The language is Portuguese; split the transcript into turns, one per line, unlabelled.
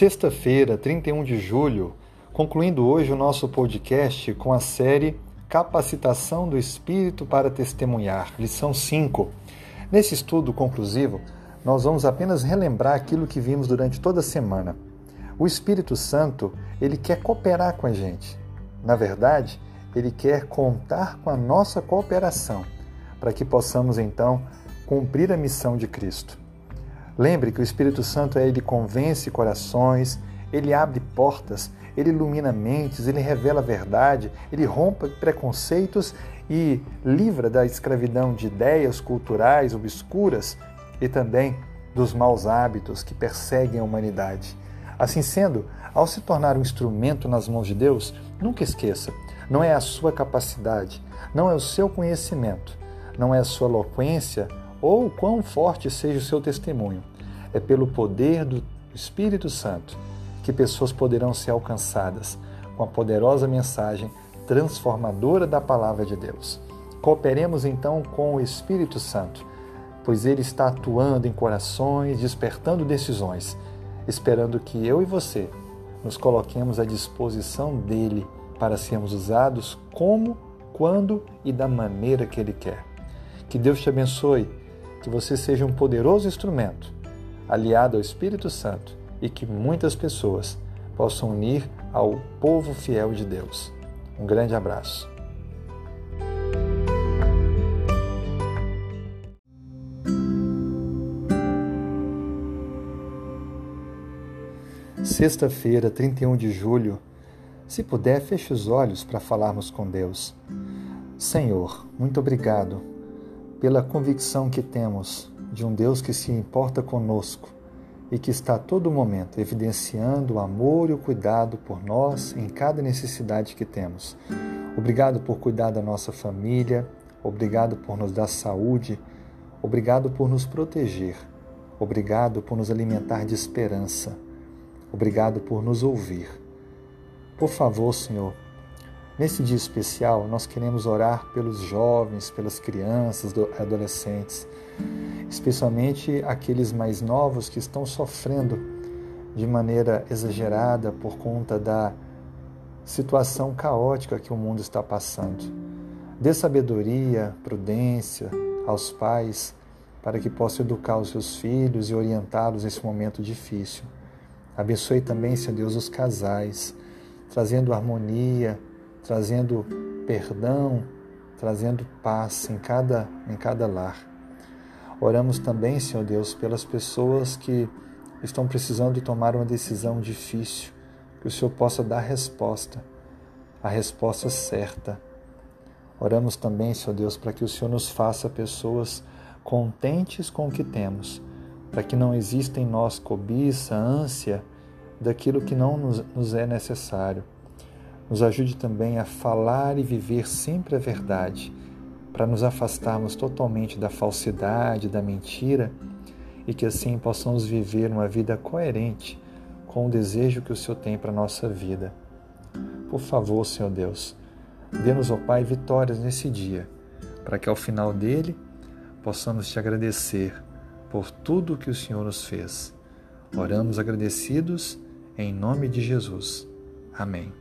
Sexta-feira, 31 de julho, concluindo hoje o nosso podcast com a série Capacitação do Espírito para Testemunhar, lição 5. Nesse estudo conclusivo, nós vamos apenas relembrar aquilo que vimos durante toda a semana. O Espírito Santo, ele quer cooperar com a gente. Na verdade, ele quer contar com a nossa cooperação, para que possamos então cumprir a missão de Cristo. Lembre que o Espírito Santo é ele convence corações, ele abre portas, ele ilumina mentes, ele revela a verdade, ele rompe preconceitos e livra da escravidão de ideias culturais obscuras e também dos maus hábitos que perseguem a humanidade. Assim sendo, ao se tornar um instrumento nas mãos de Deus, nunca esqueça: não é a sua capacidade, não é o seu conhecimento, não é a sua eloquência ou quão forte seja o seu testemunho, é pelo poder do Espírito Santo que pessoas poderão ser alcançadas com a poderosa mensagem transformadora da palavra de Deus. Cooperemos então com o Espírito Santo, pois ele está atuando em corações, despertando decisões, esperando que eu e você nos coloquemos à disposição dele para sermos usados como, quando e da maneira que ele quer. Que Deus te abençoe, que você seja um poderoso instrumento aliado ao Espírito Santo e que muitas pessoas possam unir ao povo fiel de Deus. Um grande abraço. Sexta-feira, 31 de julho. Se puder, feche os olhos para falarmos com Deus. Senhor, muito obrigado pela convicção que temos de um Deus que se importa conosco e que está a todo momento evidenciando o amor e o cuidado por nós em cada necessidade que temos. Obrigado por cuidar da nossa família, obrigado por nos dar saúde, obrigado por nos proteger, obrigado por nos alimentar de esperança, obrigado por nos ouvir. Por favor, Senhor, Nesse dia especial, nós queremos orar pelos jovens, pelas crianças, adolescentes, especialmente aqueles mais novos que estão sofrendo de maneira exagerada por conta da situação caótica que o mundo está passando. Dê sabedoria, prudência aos pais para que possam educar os seus filhos e orientá-los nesse momento difícil. Abençoe também, Senhor Deus, os casais, trazendo harmonia, trazendo perdão, trazendo paz em cada, em cada lar. Oramos também, Senhor Deus, pelas pessoas que estão precisando tomar uma decisão difícil, que o Senhor possa dar resposta, a resposta certa. Oramos também, Senhor Deus, para que o Senhor nos faça pessoas contentes com o que temos, para que não exista em nós cobiça, ânsia daquilo que não nos, nos é necessário nos ajude também a falar e viver sempre a verdade, para nos afastarmos totalmente da falsidade, da mentira e que assim possamos viver uma vida coerente com o desejo que o Senhor tem para a nossa vida. Por favor, Senhor Deus, dê-nos, ó Pai, vitórias nesse dia, para que ao final dele possamos te agradecer por tudo que o Senhor nos fez. Oramos agradecidos em nome de Jesus. Amém.